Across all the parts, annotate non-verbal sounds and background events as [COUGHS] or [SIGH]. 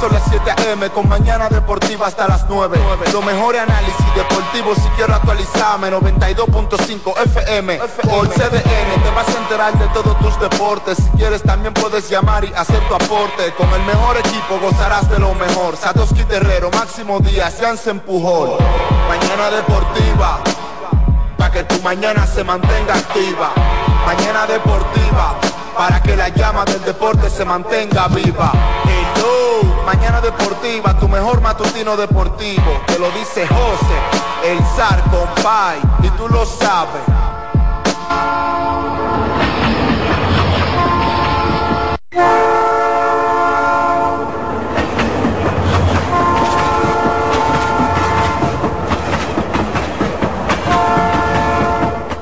son las 7 am con mañana deportiva hasta las 9. Lo mejor análisis deportivo si quiero actualizarme 92.5 FM por CDN te vas a enterar de todos tus deportes. Si quieres también puedes llamar y hacer tu aporte. Con el mejor equipo gozarás de lo mejor. Satoshi Terrero, Máximo Díaz, se empujó Mañana deportiva, para que tu mañana se mantenga activa. Mañana deportiva para que la llama del deporte se mantenga viva. Hello, deportiva, tu mejor matutino deportivo. Te lo dice José, el zar compay, y tú lo sabes.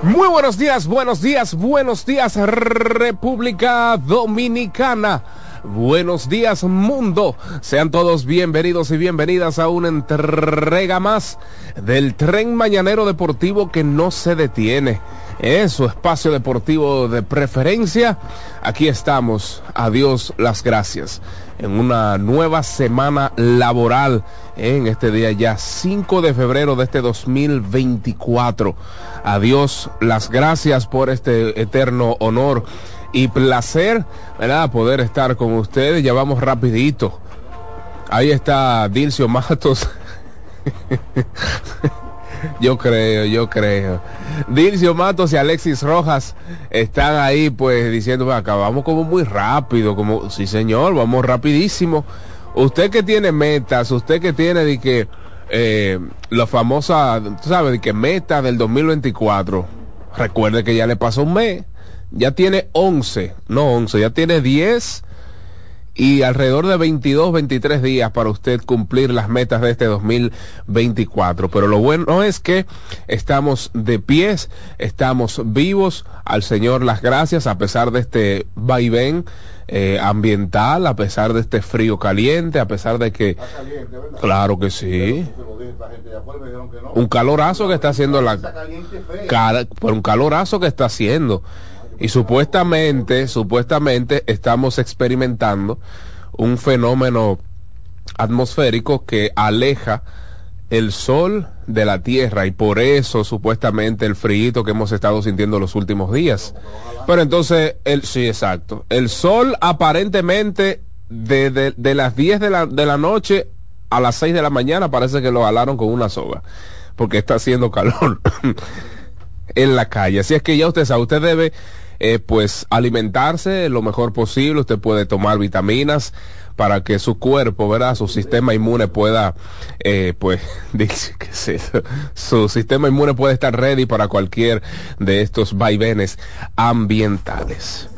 Muy buenos días, buenos días, buenos días República Dominicana. Buenos días mundo. Sean todos bienvenidos y bienvenidas a una entrega más del tren mañanero deportivo que no se detiene. Es su espacio deportivo de preferencia. Aquí estamos. Adiós las gracias. En una nueva semana laboral en este día ya 5 de febrero de este 2024. Adiós las gracias por este eterno honor y placer, ¿verdad? Poder estar con ustedes. Ya vamos rapidito. Ahí está Dilcio Matos. [LAUGHS] yo creo, yo creo. Dilcio Matos y Alexis Rojas están ahí pues diciendo, acabamos como muy rápido, como, sí señor, vamos rapidísimo. Usted que tiene metas, usted que tiene de que eh, la famosa, tú sabes, de que meta del 2024, recuerde que ya le pasó un mes, ya tiene 11, no 11, ya tiene 10 y alrededor de 22, 23 días para usted cumplir las metas de este 2024. Pero lo bueno es que estamos de pies, estamos vivos, al Señor las gracias a pesar de este vaivén eh, ambiental, a pesar de este frío caliente, a pesar de que... claro que sí. Un calorazo que está haciendo la... Por un calorazo que está haciendo. Y supuestamente, supuestamente estamos experimentando un fenómeno atmosférico que aleja el sol de la tierra y por eso supuestamente el frío que hemos estado sintiendo los últimos días. Pero entonces, el, sí, exacto. El sol aparentemente de, de, las 10 de la, de la noche a las 6 de la mañana parece que lo alaron con una soga, porque está haciendo calor [COUGHS] en la calle. Así es que ya usted sabe, usted debe eh, pues alimentarse lo mejor posible, usted puede tomar vitaminas, para que su cuerpo, ¿verdad? Su sistema inmune pueda, eh, pues, [LAUGHS] dice que su sistema inmune puede estar ready para cualquier de estos vaivenes ambientales.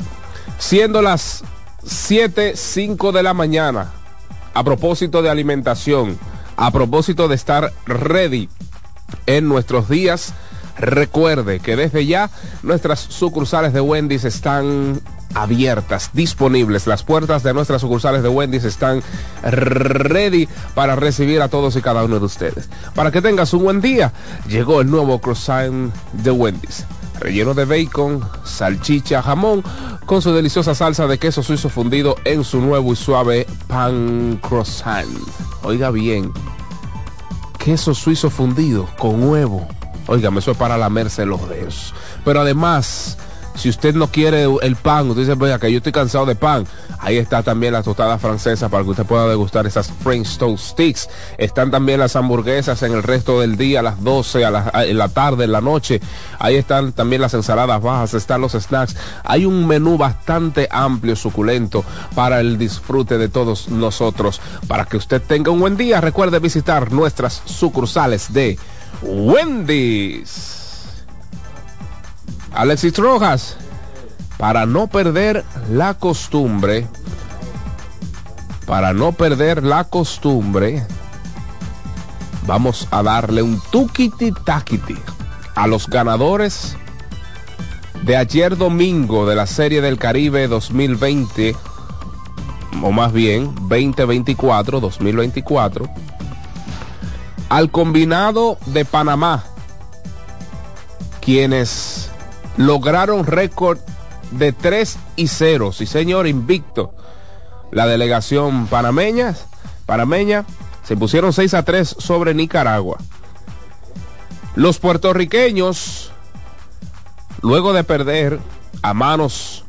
Siendo las 7, 5 de la mañana, a propósito de alimentación, a propósito de estar ready en nuestros días, recuerde que desde ya nuestras sucursales de Wendy's están abiertas, disponibles. Las puertas de nuestras sucursales de Wendy's están ready para recibir a todos y cada uno de ustedes. Para que tengas un buen día, llegó el nuevo croissant de Wendy's relleno de bacon, salchicha, jamón, con su deliciosa salsa de queso suizo fundido en su nuevo y suave pan croissant. Oiga bien, queso suizo fundido con huevo. Oiga, eso es para lamerse los dedos. Pero además, si usted no quiere el pan, usted dice, vea que yo estoy cansado de pan. Ahí está también la tostada francesa para que usted pueda degustar esas French Toast Sticks. Están también las hamburguesas en el resto del día, a las 12, a en la tarde, en la noche. Ahí están también las ensaladas bajas, están los snacks. Hay un menú bastante amplio, suculento, para el disfrute de todos nosotros. Para que usted tenga un buen día, recuerde visitar nuestras sucursales de Wendy's. Alexis Rojas, para no perder la costumbre, para no perder la costumbre, vamos a darle un tukiti takiti a los ganadores de ayer domingo de la Serie del Caribe 2020, o más bien 2024, 2024, al combinado de Panamá, quienes lograron récord de 3 y 0. Sí, señor, invicto. La delegación panameña, panameña se pusieron 6 a 3 sobre Nicaragua. Los puertorriqueños, luego de perder a manos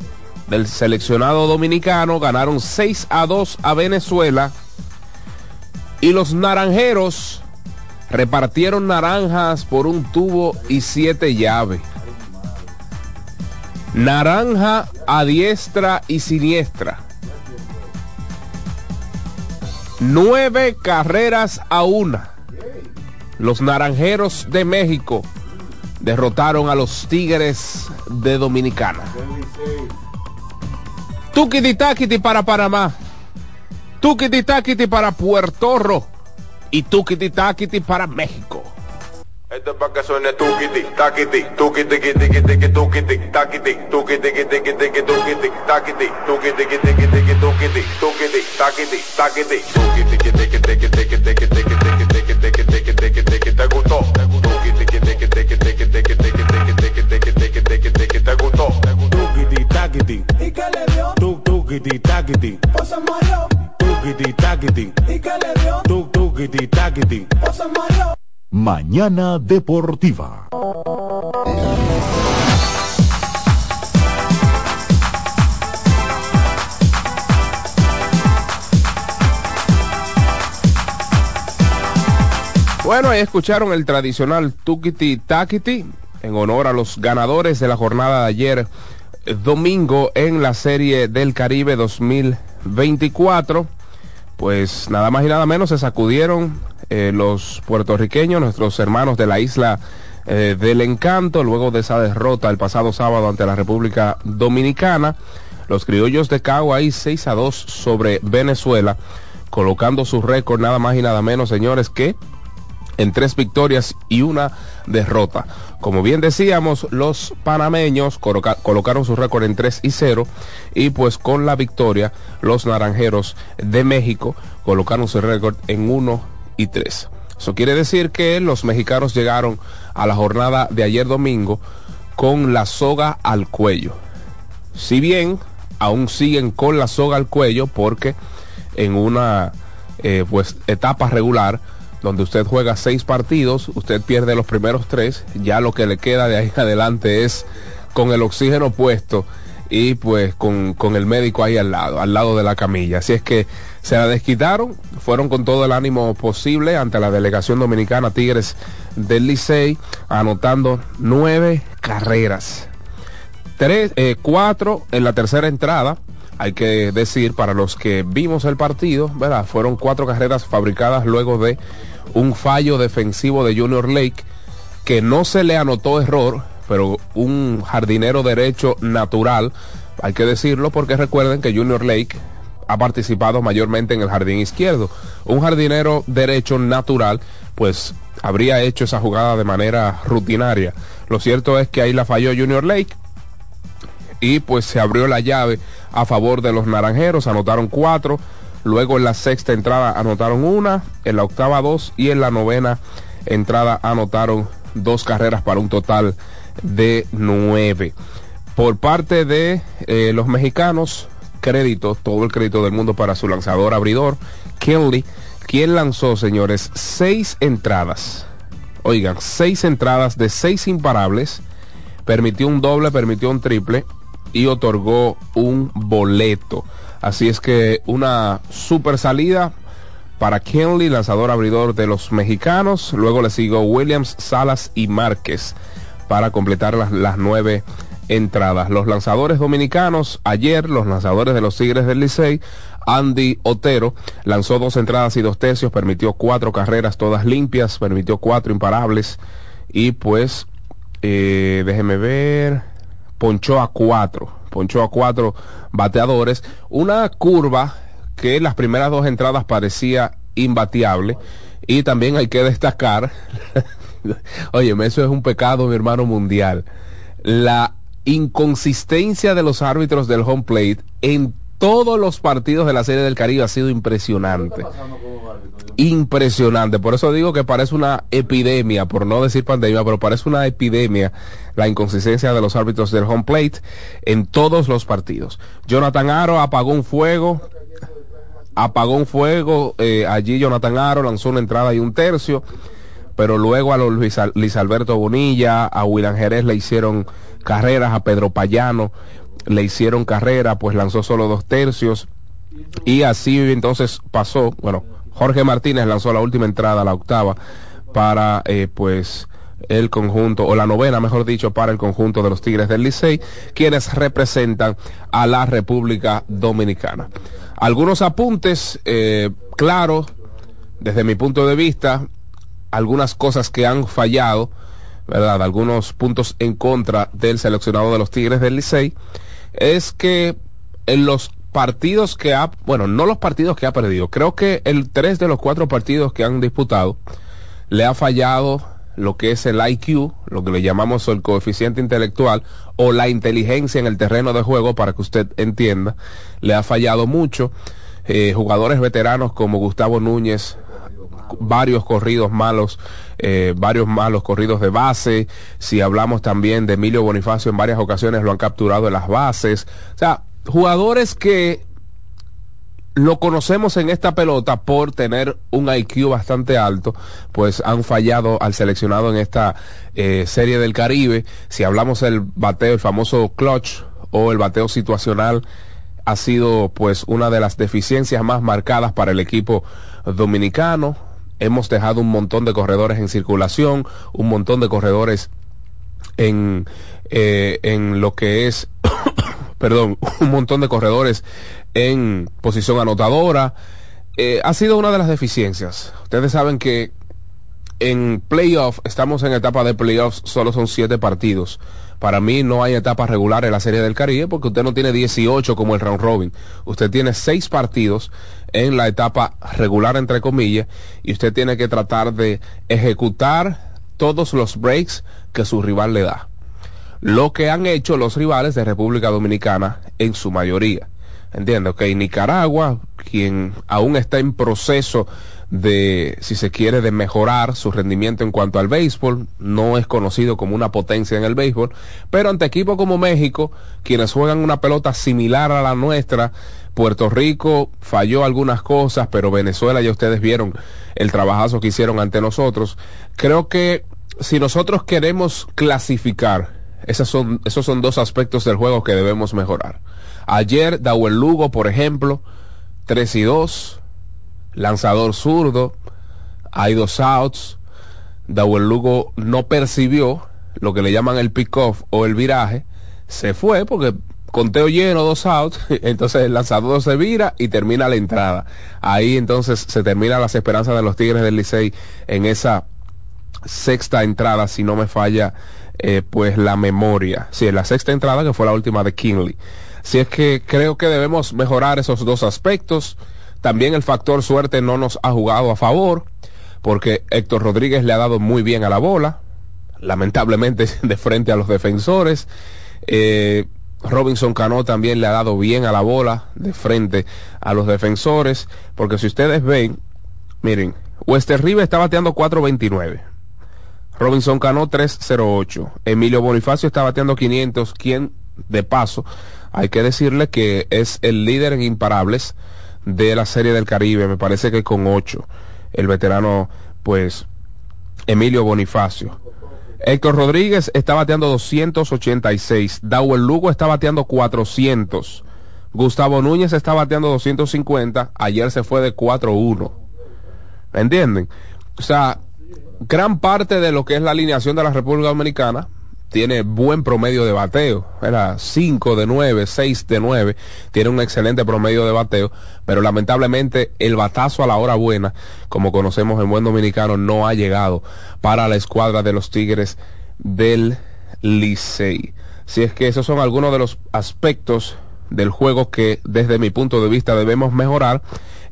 del seleccionado dominicano, ganaron 6 a 2 a Venezuela. Y los naranjeros repartieron naranjas por un tubo y siete llaves. Naranja a diestra y siniestra. Nueve carreras a una. Los Naranjeros de México derrotaron a los Tigres de Dominicana. Tukiti para Panamá. Tukiti para Puerto Rico y tuquiti taquiti para México. Esto es para que suene taquiti, taquiti, taquiti, taquiti, taquiti, te te taquiti, qué taquiti, taquiti, qué? Mañana Deportiva. Bueno, ahí escucharon el tradicional Tukiti Takiti en honor a los ganadores de la jornada de ayer eh, domingo en la Serie del Caribe 2024. Pues nada más y nada menos se sacudieron eh, los puertorriqueños, nuestros hermanos de la isla eh, del encanto, luego de esa derrota el pasado sábado ante la República Dominicana. Los criollos de Cagua ahí 6 a 2 sobre Venezuela, colocando su récord nada más y nada menos, señores, que en tres victorias y una derrota. Como bien decíamos, los panameños coloca colocaron su récord en 3 y 0 y pues con la victoria los naranjeros de México colocaron su récord en 1 y 3. Eso quiere decir que los mexicanos llegaron a la jornada de ayer domingo con la soga al cuello. Si bien aún siguen con la soga al cuello porque en una eh, pues etapa regular donde usted juega seis partidos, usted pierde los primeros tres, ya lo que le queda de ahí adelante es con el oxígeno puesto y pues con, con, el médico ahí al lado, al lado de la camilla. Así es que se la desquitaron, fueron con todo el ánimo posible ante la delegación dominicana Tigres del Licey, anotando nueve carreras. Tres, eh, cuatro en la tercera entrada, hay que decir para los que vimos el partido, ¿verdad? Fueron cuatro carreras fabricadas luego de un fallo defensivo de Junior Lake que no se le anotó error, pero un jardinero derecho natural, hay que decirlo porque recuerden que Junior Lake ha participado mayormente en el jardín izquierdo. Un jardinero derecho natural, pues habría hecho esa jugada de manera rutinaria. Lo cierto es que ahí la falló Junior Lake y pues se abrió la llave a favor de los naranjeros, anotaron cuatro, luego en la sexta entrada anotaron una, en la octava dos y en la novena entrada anotaron dos carreras para un total de 9. Por parte de eh, los mexicanos, crédito, todo el crédito del mundo para su lanzador abridor, Kenley, quien lanzó, señores, seis entradas. Oigan, seis entradas de seis imparables, permitió un doble, permitió un triple y otorgó un boleto. Así es que una super salida para Kenley, lanzador abridor de los mexicanos. Luego le siguió Williams, Salas y Márquez para completar las, las nueve entradas. Los lanzadores dominicanos, ayer los lanzadores de los Tigres del Licey, Andy Otero lanzó dos entradas y dos tercios, permitió cuatro carreras todas limpias, permitió cuatro imparables y pues, eh, déjeme ver, ponchó a cuatro, ponchó a cuatro bateadores, una curva que las primeras dos entradas parecía imbateable. Y también hay que destacar, [LAUGHS] oye, eso es un pecado, mi hermano mundial, la inconsistencia de los árbitros del home plate en todos los partidos de la Serie del Caribe ha sido impresionante. Impresionante. Por eso digo que parece una epidemia, por no decir pandemia, pero parece una epidemia la inconsistencia de los árbitros del home plate en todos los partidos. Jonathan Aro apagó un fuego. Apagó un fuego. eh, allí Jonathan Aro lanzó una entrada y un tercio. Pero luego a los Luis, Al- Luis Alberto Bonilla, a William Jerez le hicieron carreras, a Pedro Payano le hicieron carrera, pues lanzó solo dos tercios. Y así entonces pasó, bueno, Jorge Martínez lanzó la última entrada, la octava, para eh, pues el conjunto, o la novena, mejor dicho, para el conjunto de los Tigres del Licey, quienes representan a la República Dominicana. Algunos apuntes, eh, claro, desde mi punto de vista, algunas cosas que han fallado, ¿verdad? Algunos puntos en contra del seleccionado de los Tigres del Licey, es que en los partidos que ha, bueno, no los partidos que ha perdido, creo que el tres de los cuatro partidos que han disputado le ha fallado lo que es el IQ, lo que le llamamos el coeficiente intelectual o la inteligencia en el terreno de juego para que usted entienda, le ha fallado mucho. Eh, jugadores veteranos como Gustavo Núñez, varios corridos malos, eh, varios malos corridos de base. Si hablamos también de Emilio Bonifacio, en varias ocasiones lo han capturado en las bases. O sea, jugadores que lo conocemos en esta pelota por tener un IQ bastante alto, pues han fallado al seleccionado en esta eh, serie del Caribe. Si hablamos del bateo, el famoso clutch o el bateo situacional, ha sido pues una de las deficiencias más marcadas para el equipo dominicano. Hemos dejado un montón de corredores en circulación, un montón de corredores en, eh, en lo que es, [COUGHS] perdón, [COUGHS] un montón de corredores en posición anotadora. Eh, ha sido una de las deficiencias. Ustedes saben que en playoff, estamos en etapa de playoffs, solo son siete partidos. Para mí no hay etapa regular en la Serie del Caribe porque usted no tiene 18 como el round robin. Usted tiene seis partidos en la etapa regular, entre comillas, y usted tiene que tratar de ejecutar todos los breaks que su rival le da. Lo que han hecho los rivales de República Dominicana en su mayoría. Entiendo, ok, Nicaragua, quien aún está en proceso de, si se quiere, de mejorar su rendimiento en cuanto al béisbol, no es conocido como una potencia en el béisbol, pero ante equipos como México, quienes juegan una pelota similar a la nuestra, Puerto Rico falló algunas cosas, pero Venezuela ya ustedes vieron el trabajazo que hicieron ante nosotros. Creo que si nosotros queremos clasificar, esas son, esos son dos aspectos del juego que debemos mejorar. Ayer, Dawel Lugo, por ejemplo, 3 y 2, lanzador zurdo, hay dos outs. Dawel Lugo no percibió lo que le llaman el pick-off o el viraje, se fue porque conteo lleno, dos outs, [LAUGHS] entonces el lanzador se vira y termina la entrada. Ahí entonces se termina las esperanzas de los Tigres del Licey en esa sexta entrada, si no me falla eh, pues la memoria. Sí, en la sexta entrada que fue la última de Kinley. Si es que creo que debemos mejorar esos dos aspectos. También el factor suerte no nos ha jugado a favor, porque Héctor Rodríguez le ha dado muy bien a la bola, lamentablemente [LAUGHS] de frente a los defensores. Eh, Robinson Cano también le ha dado bien a la bola de frente a los defensores, porque si ustedes ven, miren, Wester River está bateando 4.29. Robinson Cano 308. Emilio Bonifacio está bateando 500, quien de paso hay que decirle que es el líder en imparables de la Serie del Caribe, me parece que con 8. El veterano, pues, Emilio Bonifacio. Héctor Rodríguez está bateando 286. Dawel Lugo está bateando 400. Gustavo Núñez está bateando 250. Ayer se fue de 4-1. ¿Me entienden? O sea, gran parte de lo que es la alineación de la República Dominicana tiene buen promedio de bateo. Era 5 de 9, 6 de 9. Tiene un excelente promedio de bateo. Pero lamentablemente el batazo a la hora buena, como conocemos en buen dominicano, no ha llegado para la escuadra de los Tigres del Licey. Si es que esos son algunos de los aspectos del juego que desde mi punto de vista debemos mejorar.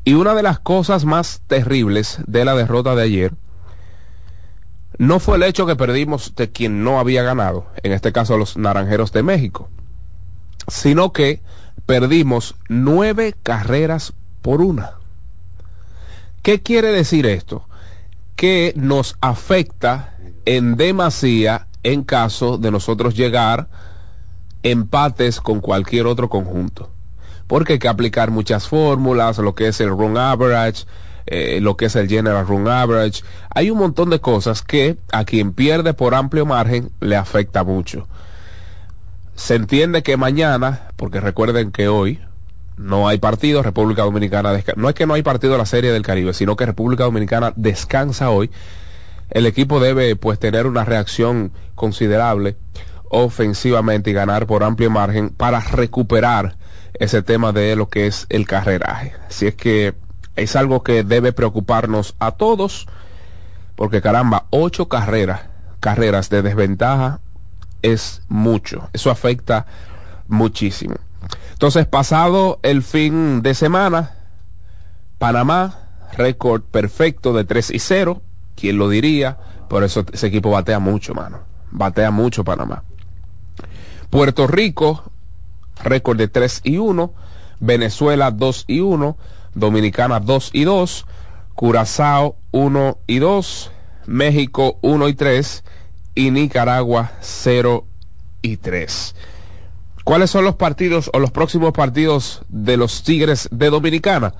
Y una de las cosas más terribles de la derrota de ayer no fue el hecho que perdimos de quien no había ganado, en este caso los Naranjeros de México, sino que perdimos nueve carreras por una. ¿Qué quiere decir esto? Que nos afecta en demasía en caso de nosotros llegar empates con cualquier otro conjunto. Porque hay que aplicar muchas fórmulas, lo que es el run average, eh, lo que es el general run average. Hay un montón de cosas que a quien pierde por amplio margen le afecta mucho. Se entiende que mañana, porque recuerden que hoy no hay partido, República Dominicana desca- no es que no hay partido de la Serie del Caribe, sino que República Dominicana descansa hoy. El equipo debe pues tener una reacción considerable ofensivamente y ganar por amplio margen para recuperar ese tema de lo que es el carreraje. Así es que es algo que debe preocuparnos a todos, porque caramba, ocho carreras, carreras de desventaja es mucho. Eso afecta muchísimo. Entonces, pasado el fin de semana, Panamá, récord perfecto de 3 y 0. ¿Quién lo diría? Por eso ese equipo batea mucho, mano. Batea mucho Panamá. Puerto Rico, récord de 3 y 1. Venezuela 2 y 1. Dominicana 2 y 2. Curazao 1 y 2. México 1 y 3. Y Nicaragua 0 y 3. ¿Cuáles son los partidos o los próximos partidos de los Tigres de Dominicana?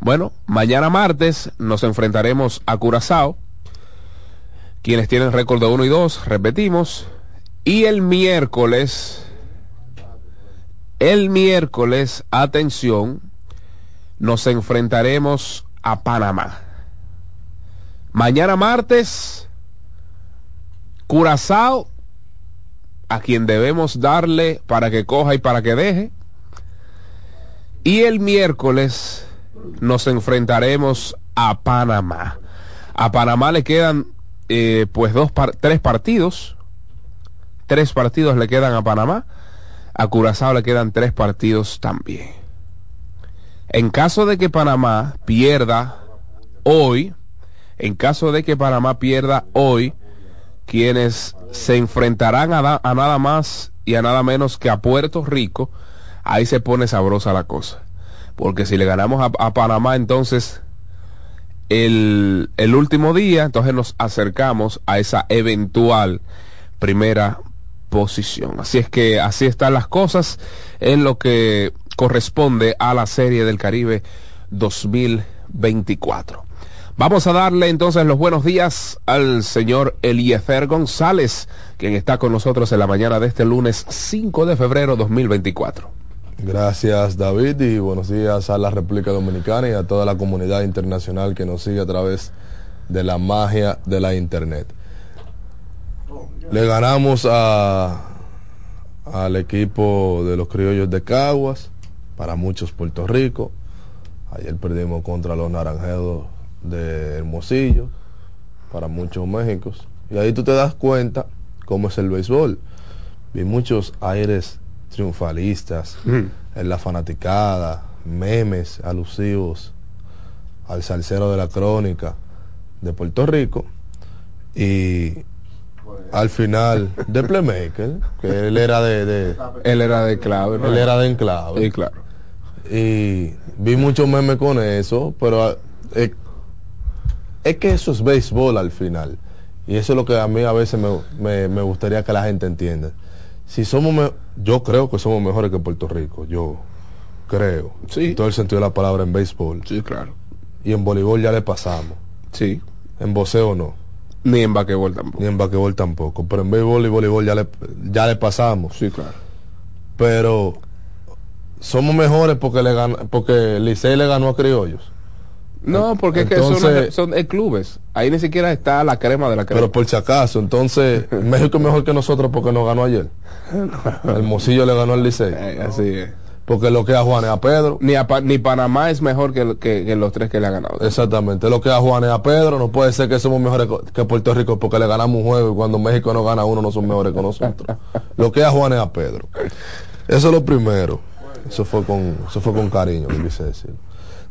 Bueno, mañana martes nos enfrentaremos a Curazao, quienes tienen récord de 1 y 2, repetimos. Y el miércoles, el miércoles, atención, nos enfrentaremos a Panamá. Mañana martes, Curazao, a quien debemos darle para que coja y para que deje. Y el miércoles nos enfrentaremos a Panamá. A Panamá le quedan eh, pues dos tres partidos. Tres partidos le quedan a Panamá. A Curazao le quedan tres partidos también. En caso de que Panamá pierda hoy, en caso de que Panamá pierda hoy, quienes se enfrentarán a, da- a nada más y a nada menos que a Puerto Rico, ahí se pone sabrosa la cosa. Porque si le ganamos a, a Panamá, entonces el, el último día, entonces nos acercamos a esa eventual primera posición. Así es que así están las cosas en lo que corresponde a la Serie del Caribe 2024. Vamos a darle entonces los buenos días al señor Eliezer González, quien está con nosotros en la mañana de este lunes 5 de febrero 2024. Gracias David y buenos días a la República Dominicana y a toda la comunidad internacional que nos sigue a través de la magia de la internet. Le ganamos a al equipo de los criollos de Caguas, para muchos Puerto Rico. Ayer perdimos contra los naranjeros de Hermosillo, para muchos Méxicos. Y ahí tú te das cuenta cómo es el béisbol. Vi muchos aires triunfalistas en la fanaticada, memes alusivos al salsero de la crónica de Puerto Rico y al final de Playmaker, que él era de, de- Él era de clave. él era de enclave Sí, claro. Y vi muchos memes con eso, pero eh, es que eso es béisbol al final. Y eso es lo que a mí a veces me, me- me gustaría que la gente entienda. Si somos, me- yo creo que somos mejores que Puerto Rico, yo creo. Sí. En todo el sentido de la palabra en béisbol. Sí, claro. Y en voleibol ya le pasamos. Sí. En boxeo no. Ni en basquetbol tampoco. Ni en basquetbol tampoco. Pero en béisbol y voleibol ya le, ya le pasamos. Sí, claro. Pero somos mejores porque le gan- porque Licey le ganó a Criollos. No, porque es que Entonces- son, son clubes. Ahí ni siquiera está la crema de la crema. Pero por si acaso, entonces [LAUGHS] México es mejor que nosotros porque nos ganó ayer. El Mocillo le ganó al Licey. Eh, así es. Porque lo que a Juan es a Pedro. Ni, a ni Panamá es mejor que, que- que los tres que le han ganado. Exactamente, lo que a Juan es a Pedro. No puede ser que somos mejores que Puerto Rico porque le ganamos un juego y cuando México no gana uno no son mejores que nosotros. [LAUGHS] Lo que a Juan es a Pedro. Eso es lo primero. Eso fue con, eso fue con cariño, quise decir.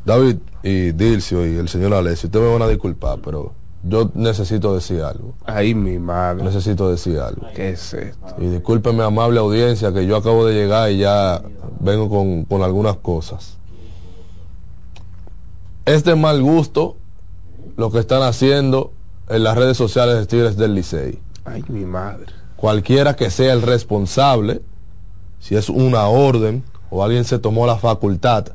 David y Dilcio y el señor Alessio, ustedes me van a disculpar, pero yo necesito decir algo. Ay, mi madre. Necesito decir algo. ¿Qué es esto? Y discúlpeme, amable audiencia, que yo acabo de llegar y ya vengo con, con algunas cosas. Es de mal gusto lo que están haciendo en las redes sociales de Tigres del Licey. Ay, mi madre. Cualquiera que sea el responsable, si es una orden o alguien se tomó la facultad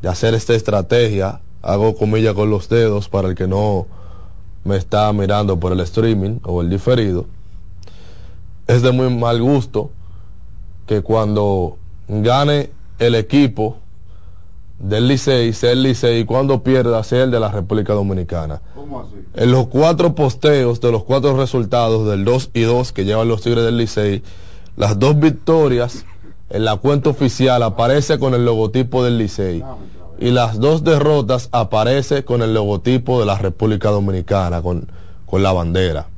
de hacer esta estrategia, hago comillas con los dedos para el que no me está mirando por el streaming o el diferido, es de muy mal gusto que cuando gane el equipo del Licey, sea el Licey, y cuando pierda, sea el de la República Dominicana. En los cuatro posteos de los cuatro resultados del 2 y 2 que llevan los Tigres del Licey, las dos victorias en la cuenta oficial aparece con el logotipo del Licey y las dos derrotas aparece con el logotipo de la República Dominicana, con, con la bandera.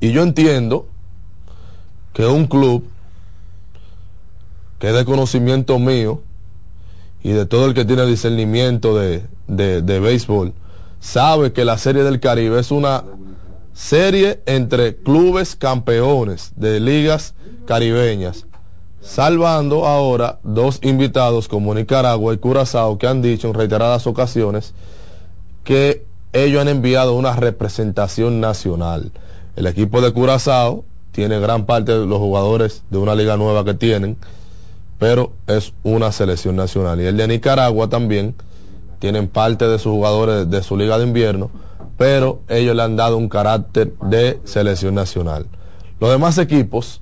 Y yo entiendo que un club que es de conocimiento mío y de todo el que tiene discernimiento de, de, de béisbol, sabe que la Serie del Caribe es una serie entre clubes campeones de ligas caribeñas, salvando ahora dos invitados como Nicaragua y Curazao que han dicho en reiteradas ocasiones que ellos han enviado una representación nacional. El equipo de Curazao tiene gran parte de los jugadores de una liga nueva que tienen, pero es una selección nacional. Y el de Nicaragua también tienen parte de sus jugadores de su liga de invierno, pero ellos le han dado un carácter de selección nacional. Los demás equipos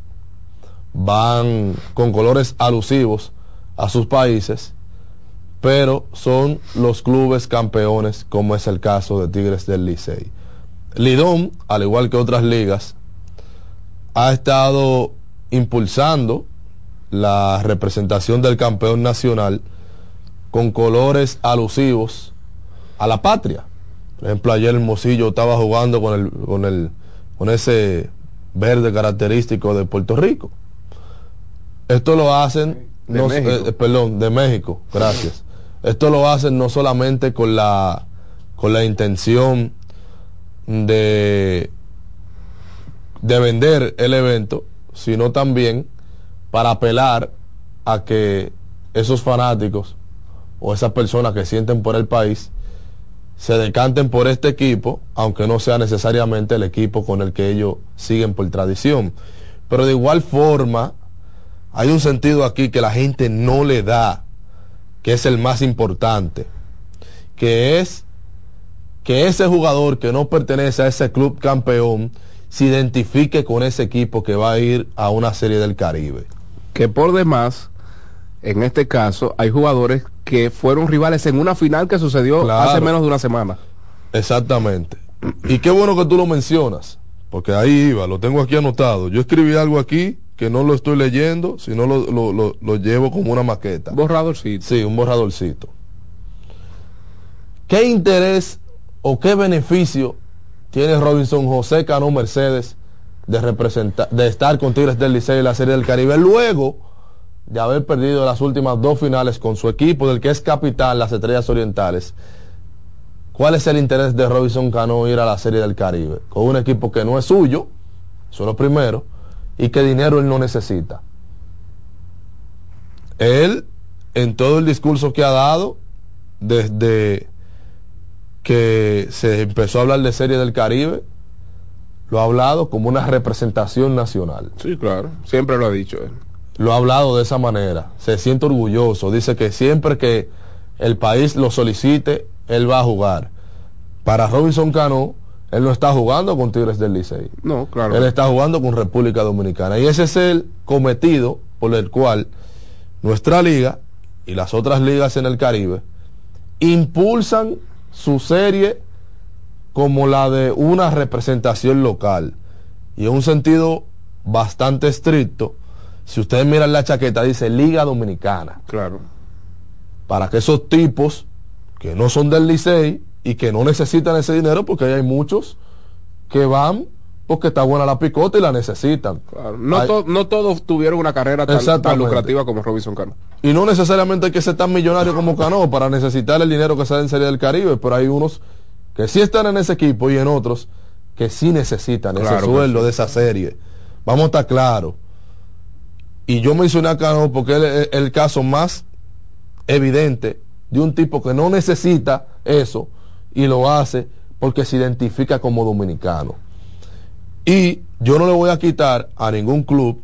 van con colores alusivos a sus países, pero son los clubes campeones, como es el caso de Tigres del Licey. Lidón, al igual que otras ligas, ha estado impulsando la representación del campeón nacional con colores alusivos a la patria. Por ejemplo, ayer el Mocillo estaba jugando con el, con el, con ese verde característico de Puerto Rico. Esto lo hacen, De no, eh, perdón, de México, gracias. Esto lo hacen no solamente con la, con la intención de, de vender el evento, sino también para apelar a que esos fanáticos o esas personas que sienten por el país se decanten por este equipo, aunque no sea necesariamente el equipo con el que ellos siguen por tradición. Pero de igual forma, hay un sentido aquí que la gente no le da, que es el más importante, que es que ese jugador que no pertenece a ese club campeón se identifique con ese equipo que va a ir a una serie del Caribe. Que por demás, en este caso, hay jugadores que fueron rivales en una final que sucedió Claro. hace menos de una semana. Exactamente. Y qué bueno que tú lo mencionas, porque ahí iba, lo tengo aquí anotado. Yo escribí algo aquí que no lo estoy leyendo, sino lo, lo, lo- lo llevo como una maqueta. Borradorcito. Sí, un borradorcito. ¿Qué interés o qué beneficio tiene Robinson José Cano Mercedes de representar, de estar con Tigres del Liceo y la Serie del Caribe luego de haber perdido las últimas dos finales con su equipo del que es capitán, las Estrellas Orientales? ¿Cuál es el interés de Robinson Cano ir a la Serie del Caribe? Con un equipo que no es suyo, eso es lo primero, y que dinero él no necesita. Él, en todo el discurso que ha dado, desde que se empezó a hablar de Serie del Caribe, lo ha hablado como una representación nacional. Sí, claro. Siempre lo ha dicho él. Lo ha hablado de esa manera. Se siente orgulloso. Dice que siempre que el país lo solicite, él va a jugar. Para Robinson Cano, él no está jugando con Tigres del Licey. No, claro. Él está jugando con República Dominicana. Y ese es el cometido por el cual nuestra liga y las otras ligas en el Caribe impulsan su serie como la de una representación local. Y en un sentido bastante estricto, si ustedes miran la chaqueta, dice Liga Dominicana. Claro. Para que esos tipos que no son del Licey y que no necesitan ese dinero, porque ahí hay muchos que van porque está buena la picota y la necesitan. claro. No, Hay- to- no todos tuvieron una carrera tan, lucrativa como Robinson Cano. Y no necesariamente hay que ser tan millonario como Cano para necesitar el dinero que sale en Serie del Caribe, pero hay unos que sí están en ese equipo y en otros que sí necesitan Claro ese sueldo sí. de esa serie. Vamos a estar claros. Y yo mencioné a Cano porque él es el caso más evidente de un tipo que no necesita eso y lo hace porque se identifica como dominicano. Y yo no le voy a quitar a ningún club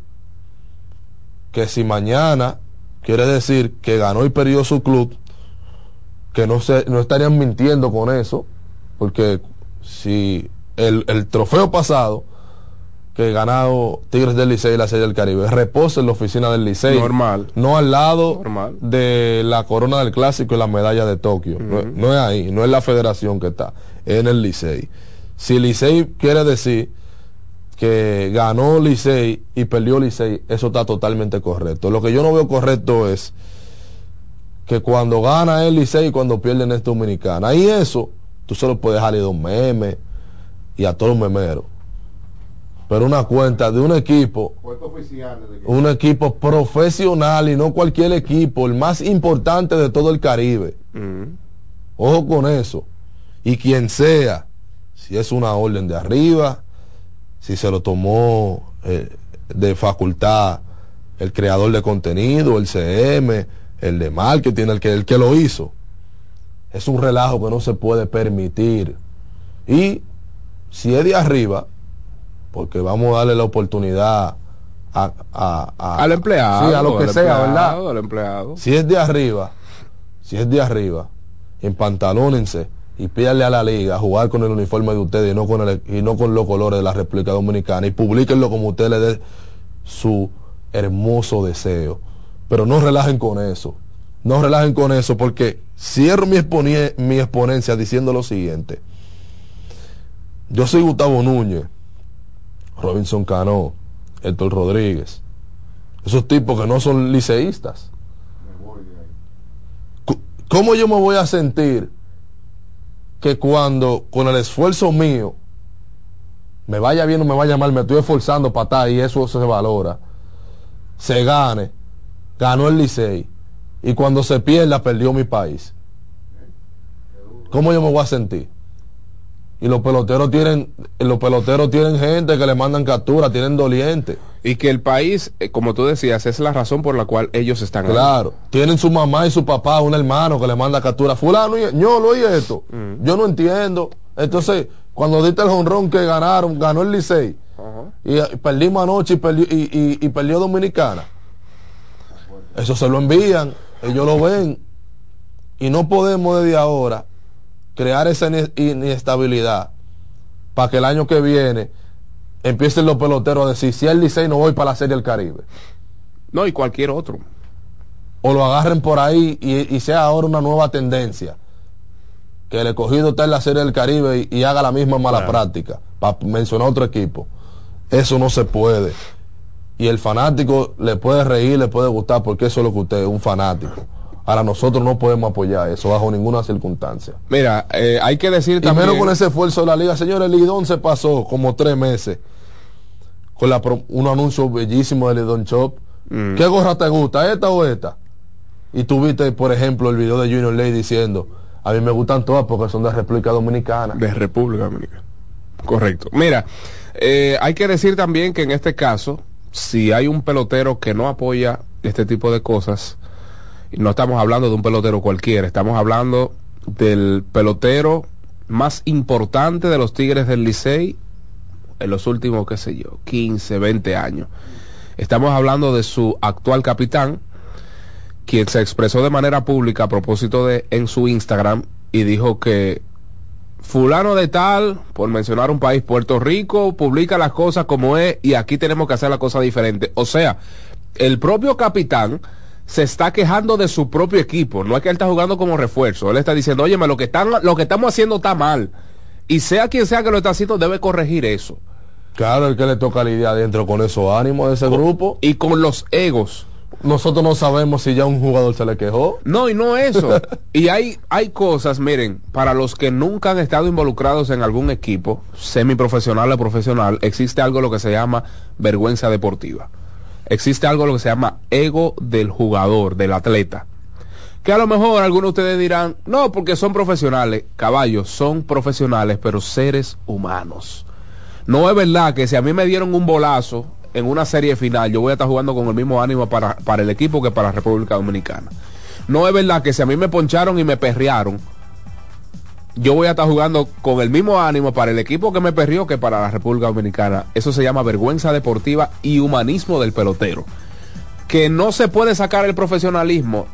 que si mañana quiere decir que ganó y perdió su club, que no, se, no estarían mintiendo con eso, porque si el, el trofeo pasado que ganado Tigres del Licey y la Serie del Caribe reposa en la oficina del Licey, Normal. no al lado Normal. de la corona del clásico y la medalla de Tokio, no, no es ahí, no es la federación que está, es en el Licey. Si Licey quiere decir que ganó Licey y perdió Licey, eso está totalmente correcto. Lo que yo no veo correcto es que cuando gana el Licey y cuando pierden es Dominicana. Y eso, tú solo puedes dejarle dos memes y a todos los memeros. Pero una cuenta de un equipo, un equipo profesional y no cualquier equipo, el más importante de todo el Caribe. Ojo con eso. Y quien sea, si es una orden de arriba, si se lo tomó eh, de facultad el creador de contenido, el CM, el de marketing, el que, el que lo hizo. Es un relajo que no se puede permitir. Y si es de arriba, porque vamos a darle la oportunidad a, a- a- Al empleado. sí, a lo que sea, empleado, ¿verdad? Empleado. Si es de arriba, si es de arriba, empantalónense y pídanle a la liga jugar con el uniforme de ustedes y no con el, y no con los colores de la República Dominicana y publíquenlo como usted le dé su hermoso deseo. Pero no relajen con eso. No relajen con eso porque cierro mi, mi exponencia diciendo lo siguiente. Yo soy Gustavo Núñez, Robinson Cano, Héctor Rodríguez. Esos tipos que no son liceístas. ¿Cómo yo me voy a sentir que cuando con el esfuerzo mío me vaya bien o me vaya mal, me estoy esforzando para estar y eso se valora, se gane, ganó el Licey y cuando se pierda perdió mi país? ¿Cómo yo me voy a sentir? Y los peloteros tienen, los peloteros tienen gente que le mandan captura, tienen dolientes. Y que el país, eh, como tú decías, es la razón por la cual ellos están ahí. Claro, tienen su mamá y su papá, un hermano que le manda captura. Fulano, y yo lo oí esto. Yo no entiendo. Entonces, cuando diste el jonrón que ganaron, ganó el Licey. Ajá. Y, y perdimos anoche y perdió Dominicana. Eso se lo envían, ellos lo ven. Y no podemos desde ahora crear esa ine- inestabilidad para que el año que viene empiecen los peloteros a decir, si el Licey no voy para la Serie del Caribe No, y cualquier otro. o lo agarren por ahí y, y sea ahora una nueva tendencia. Que el escogido está en la Serie del Caribe y, y haga la misma mala práctica, para mencionar otro equipo. Eso no se puede. Y el fanático le puede reír, le puede gustar, porque eso es lo que usted es, un fanático. Ahora nosotros no podemos apoyar eso bajo ninguna circunstancia. Mira, eh, hay que decir también... con ese esfuerzo de la liga. Señores, Lidón se pasó como tres meses con la pro- un anuncio bellísimo de Lidón Shop. Mm. ¿Qué gorra te gusta, esta o esta? Y tú viste, por ejemplo, el video de Junior Ley diciendo, a mí me gustan todas porque son de República Dominicana. de República Dominicana. Correcto. Mira, eh, hay que decir también que en este caso, si hay un pelotero que no apoya este tipo de cosas, no estamos hablando de un pelotero cualquiera, estamos hablando del pelotero más importante de los Tigres del Licey, en los últimos, qué sé yo, 15, 20 años. Estamos hablando de su actual capitán, quien se expresó de manera pública a propósito de en su Instagram y dijo que fulano de tal, por mencionar un país, Puerto Rico, publica las cosas como es y aquí tenemos que hacer la cosa diferente. O sea, el propio capitán se está quejando de su propio equipo. No es que él está jugando como refuerzo. Él está diciendo, oye, lo que, están, lo que estamos haciendo está mal. Y sea quien sea que lo está haciendo, debe corregir eso. Claro, el que le toca lidiar adentro con esos ánimos de ese grupo. Y con los egos. Nosotros no sabemos si ya un jugador se le quejó. No, y no eso. [LAUGHS] y hay, hay cosas, miren, para los que nunca han estado involucrados en algún equipo, semiprofesional o profesional, existe algo lo que se llama vergüenza deportiva. Existe algo lo que se llama ego del jugador, del atleta. Que a lo mejor algunos de ustedes dirán, no, porque son profesionales. Caballos, son profesionales, pero seres humanos. No es verdad que si a mí me dieron un bolazo en una serie final, yo voy a estar jugando con el mismo ánimo para, para el equipo que para la República Dominicana. No es verdad que si a mí me poncharon y me perrearon, yo voy a estar jugando con el mismo ánimo para el equipo que me perrió que para la República Dominicana. Eso se llama vergüenza deportiva y humanismo del pelotero. Que no se puede sacar el profesionalismo.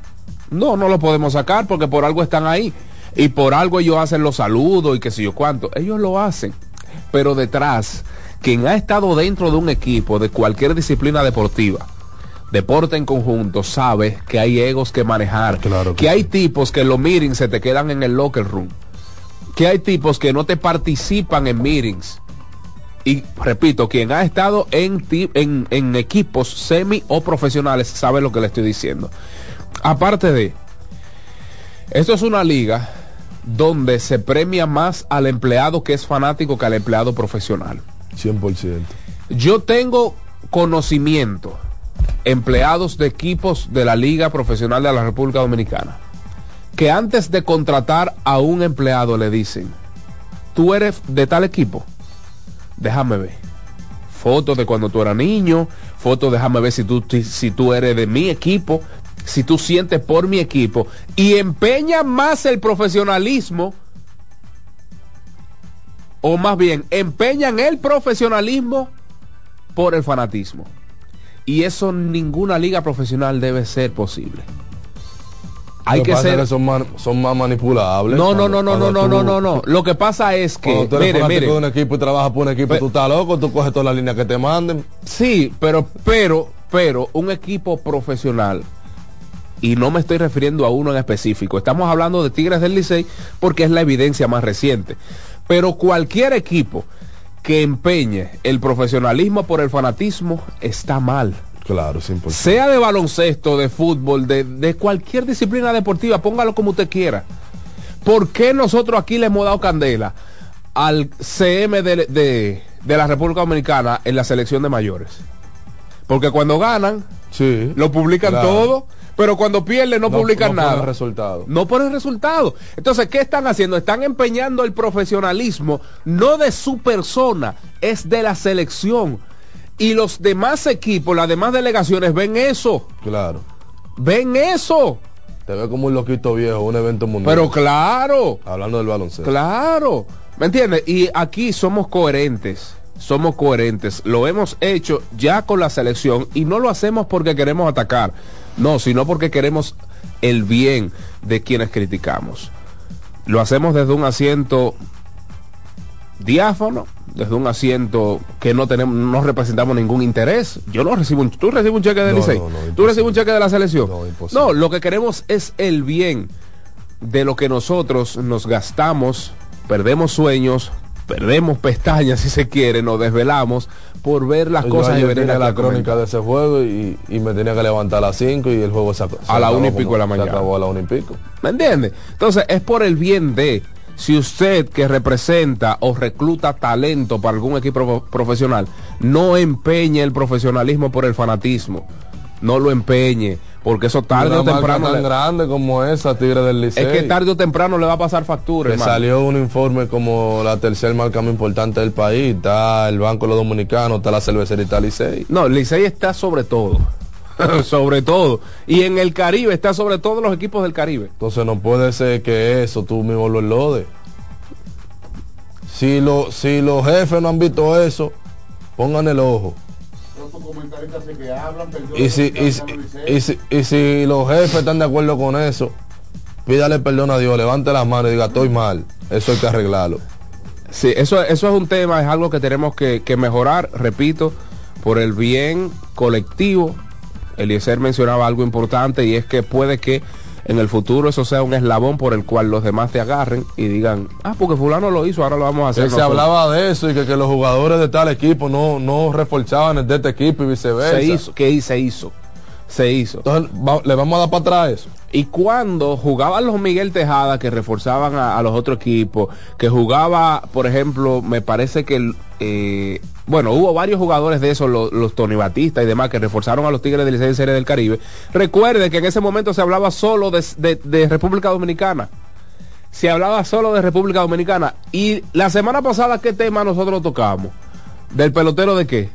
No, no lo podemos sacar porque por algo están ahí. Y por algo ellos hacen los saludos y qué sé yo cuánto. Ellos lo hacen. Pero detrás, quien ha estado dentro de un equipo de cualquier disciplina deportiva, deporte en conjunto, sabe que hay egos que manejar. Claro que que hay sí. tipos que los meetings se te quedan en el locker room que hay tipos que no te participan en meetings. Y repito, quien ha estado en, en, en equipos semi o profesionales sabe lo que le estoy diciendo. Aparte de, esto es una liga donde se premia más al empleado que es fanático que al empleado profesional. 100%. Yo tengo conocimiento, empleados de equipos de la Liga Profesional de la República Dominicana, que antes de contratar a un empleado le dicen, tú eres de tal equipo, déjame ver. Fotos de cuando tú eras niño, fotos, déjame ver si tú, si, tú eres de mi equipo, si tú sientes por mi equipo, y empeña más el profesionalismo o más bien empeñan el profesionalismo por el fanatismo. Y eso ninguna liga profesional debe ser posible. Hay que ser... son, man- son más manipulables. No, no, no, Cuando- no, no, cuando no, no, no, no. Lo que pasa es Cuando que, tú eres mire, mire, de un equipo y trabajas por un equipo, Pe- tú estás loco, tú coges todas las líneas que te manden. Sí, pero, pero, pero, un equipo profesional, y no me estoy refiriendo a uno en específico, estamos hablando de Tigres del Licey porque es la evidencia más reciente. Pero cualquier equipo que empeñe el profesionalismo por el fanatismo está mal. Claro, 100%. Sea de baloncesto, de fútbol, de, de cualquier disciplina deportiva, póngalo como usted quiera. ¿Por qué nosotros aquí le hemos dado candela al CM de, de- de la República Dominicana en la selección de mayores? Porque cuando ganan, Sí. lo publican Claro. todo, pero cuando pierden no, publican no ponen nada. resultado. No ponen resultado. Entonces, ¿qué están haciendo? Están empeñando el profesionalismo, no de su persona, es de la selección. Y los demás equipos, las demás delegaciones ven eso, Claro. ven eso. Te ve como un loquito viejo, un evento mundial. Pero claro, Hablando del baloncesto. claro. ¿Me entiendes? Y aquí somos coherentes. Somos coherentes. Lo hemos hecho ya con la selección y no lo hacemos porque queremos atacar. No, sino porque queremos el bien de quienes criticamos. Lo hacemos desde un asiento diáfano, desde un asiento que no tenemos, no representamos ningún interés. Yo no recibo un, tú recibes un cheque del No, Licey, no, no, tú recibes un cheque de la selección. No, lo que queremos es el bien de lo que nosotros nos gastamos, perdemos sueños, perdemos pestañas [LAUGHS] si se quiere, nos desvelamos por ver las Yo cosas y venir aquí la a comentar. crónica de ese juego y, y me tenía que levantar a las 5 y el juego se, se A la acabó una y pico de la mañana. Se acabó a la una y pico. ¿Me entiende? Entonces, es por el bien de, si usted que representa o recluta talento para algún equipo pro- profesional, no empeñe el profesionalismo por el fanatismo. No lo empeñe, porque eso tarde Una o marca temprano... tan le- grande como esa, Tigre del Licey. es que tarde o temprano le va a pasar factura, hermano. salió un informe como la tercera marca más importante del país. Está el Banco de los Dominicanos, está la cervecerita Licey. No, Licey está sobre todo. [LAUGHS] sobre todo. Y en el Caribe está sobre todos los equipos del Caribe. Entonces no puede ser que eso tú mismo lo enlodes. Si, lo, si los jefes no han visto eso, pongan el ojo. Y si, y, si- y si, y si los jefes están de acuerdo con eso, pídale perdón a Dios, levante las manos y diga, estoy mal, eso hay que arreglarlo. Sí, eso, eso es un tema, es algo que tenemos que, que mejorar, repito, por el bien colectivo. Eliezer mencionaba algo importante y es que puede que en el futuro eso sea un eslabón por el cual los demás te agarren y digan, ah, porque fulano lo hizo, ahora lo vamos a hacer. Que se nosotros". hablaba de eso y que, que los jugadores de tal equipo no, no reforzaban el de este equipo y viceversa. Se hizo, que se hizo, se hizo. Entonces, va- le vamos a dar para atrás eso. Y cuando jugaban los Miguel Tejada, que reforzaban a, a los otros equipos, que jugaba, por ejemplo, me parece que, el, eh, bueno, hubo varios jugadores de esos, los, los Tony Batista y demás, que reforzaron a los Tigres del Licey en Serie del Caribe. Recuerde que en ese momento se hablaba solo de, de- de República Dominicana. Se hablaba solo de República Dominicana. Y la semana pasada, ¿qué tema nosotros tocamos? ¿Del pelotero de qué?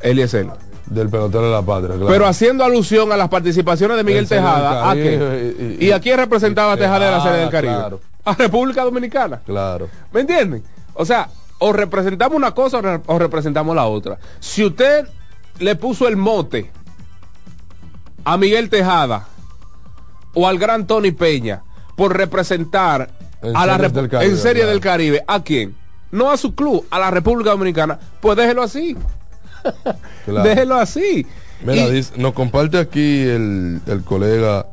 Eliezer. Del pelotero de la patria, claro. Pero haciendo alusión a las participaciones de Miguel Tejada, ¿a qué? Caribe y- ¿Y, a quién representaba y- Tejada en la Serie del Caribe? claro. A República Dominicana. Claro. ¿Me entienden? O sea, o representamos una cosa o, re- o representamos la otra. Si usted le puso el mote a Miguel Tejada o al gran Tony Peña por representar En a la del Caribe, en Serie claro. del Caribe, ¿a quién? No a su club, a la República Dominicana. Pues déjelo así. [LAUGHS] Claro. Déjelo así. Mira, Y- dice- nos comparte aquí el, el colega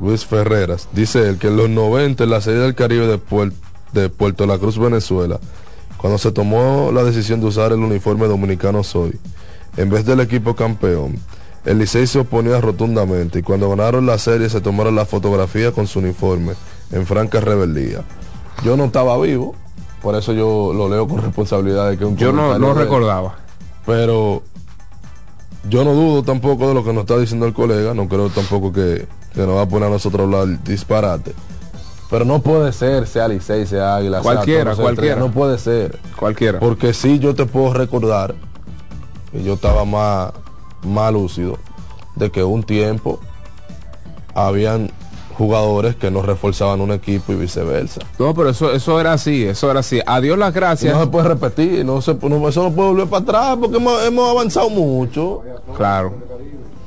Luis Ferreras. Dice él que en los 90 en la serie del Caribe de, Puer- de Puerto La Cruz, Venezuela, cuando se tomó la decisión de usar el uniforme dominicano Soy, en vez del equipo campeón, el Licey se oponía rotundamente y cuando ganaron la serie se tomaron la fotografía con su uniforme en franca rebeldía. Yo no estaba vivo, por eso yo lo leo con responsabilidad de que un yo no, no recordaba. pero yo no dudo tampoco de lo que nos está diciendo el colega, no creo tampoco que, que nos va a poner a nosotros a hablar disparate. Pero no puede ser, sea Licey, sea Águila, Cualquiera, sea cualquiera. No puede ser. Cualquiera. Porque sí yo te puedo recordar, que yo estaba más, más lúcido, de que un tiempo habían jugadores que no reforzaban un equipo y viceversa. No, pero eso, eso era así, eso era así. Adiós las Y gracias. no se puede repetir, no se, no- eso no puede volver para atrás porque hemos, hemos avanzado mucho. Claro.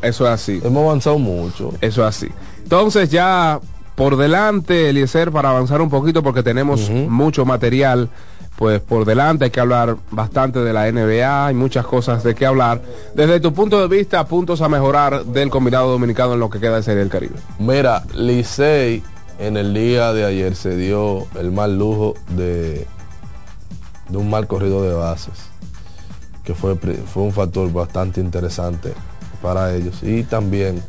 Eso es así. Hemos avanzado mucho. Eso es así. Entonces ya por delante, Eliezer, para avanzar un poquito porque tenemos mucho material, pues por delante hay que hablar bastante de la NBA, hay muchas cosas de qué hablar. Desde tu punto de vista, puntos a mejorar del combinado dominicano en lo que queda de Serie del Caribe. Mira, Licey en el día de ayer se dio el mal lujo de, de un mal corrido de bases, que fue, fue un factor bastante interesante para ellos. Y también,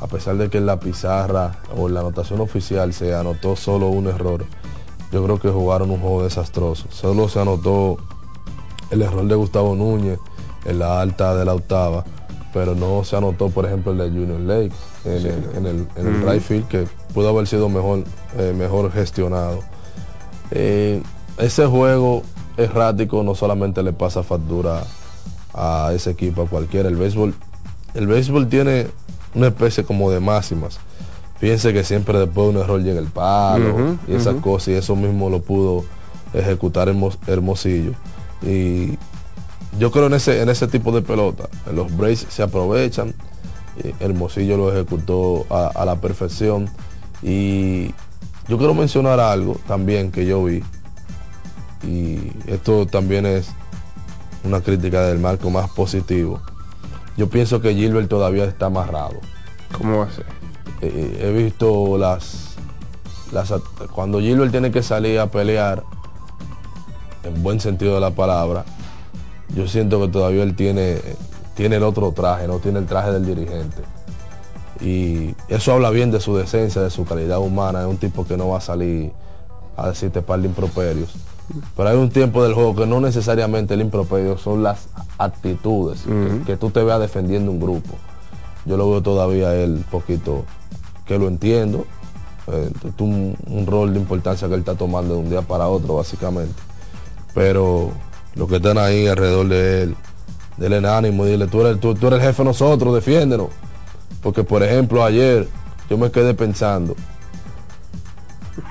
a pesar de que en la pizarra o en la anotación oficial se anotó solo un error, yo creo que jugaron un juego desastroso. Solo se anotó el error de Gustavo Núñez en la alta de la octava, pero no se anotó, por ejemplo, el de Junior Lake en el, en el, en el right field, que pudo haber sido mejor, eh, mejor gestionado. Eh, ese juego errático no solamente le pasa factura a ese equipo, a cualquiera. El béisbol, el béisbol tiene una especie como de máximas. Fíjense que siempre después de un error llega el palo y esas cosas, y eso mismo lo pudo ejecutar Hermos- Hermosillo. Y yo creo en ese, en ese tipo de pelota. Los Braves se aprovechan. Hermosillo lo ejecutó a, a la perfección. Y yo quiero mencionar algo también que yo vi. Y esto también es una crítica del marco más positivo. Yo pienso que Gilbert todavía está amarrado. ¿Cómo va a ser? Eh, he visto las, las cuando Gilbert tiene que salir a pelear en buen sentido de la palabra yo siento que todavía él tiene tiene el otro traje no tiene el traje del dirigente y eso habla bien de su decencia de su calidad humana es un tipo que no va a salir a decirte par de improperios pero hay un tiempo del juego que no necesariamente el improperio son las actitudes que, que tú te veas defendiendo un grupo. Yo lo veo todavía a él poquito que lo entiendo. Eh, un, un rol de importancia que él está tomando de un día para otro básicamente. Pero los que están ahí alrededor de él denle en ánimo dile tú eres, tú, tú eres el jefe de nosotros defiéndenos porque por ejemplo ayer yo me quedé pensando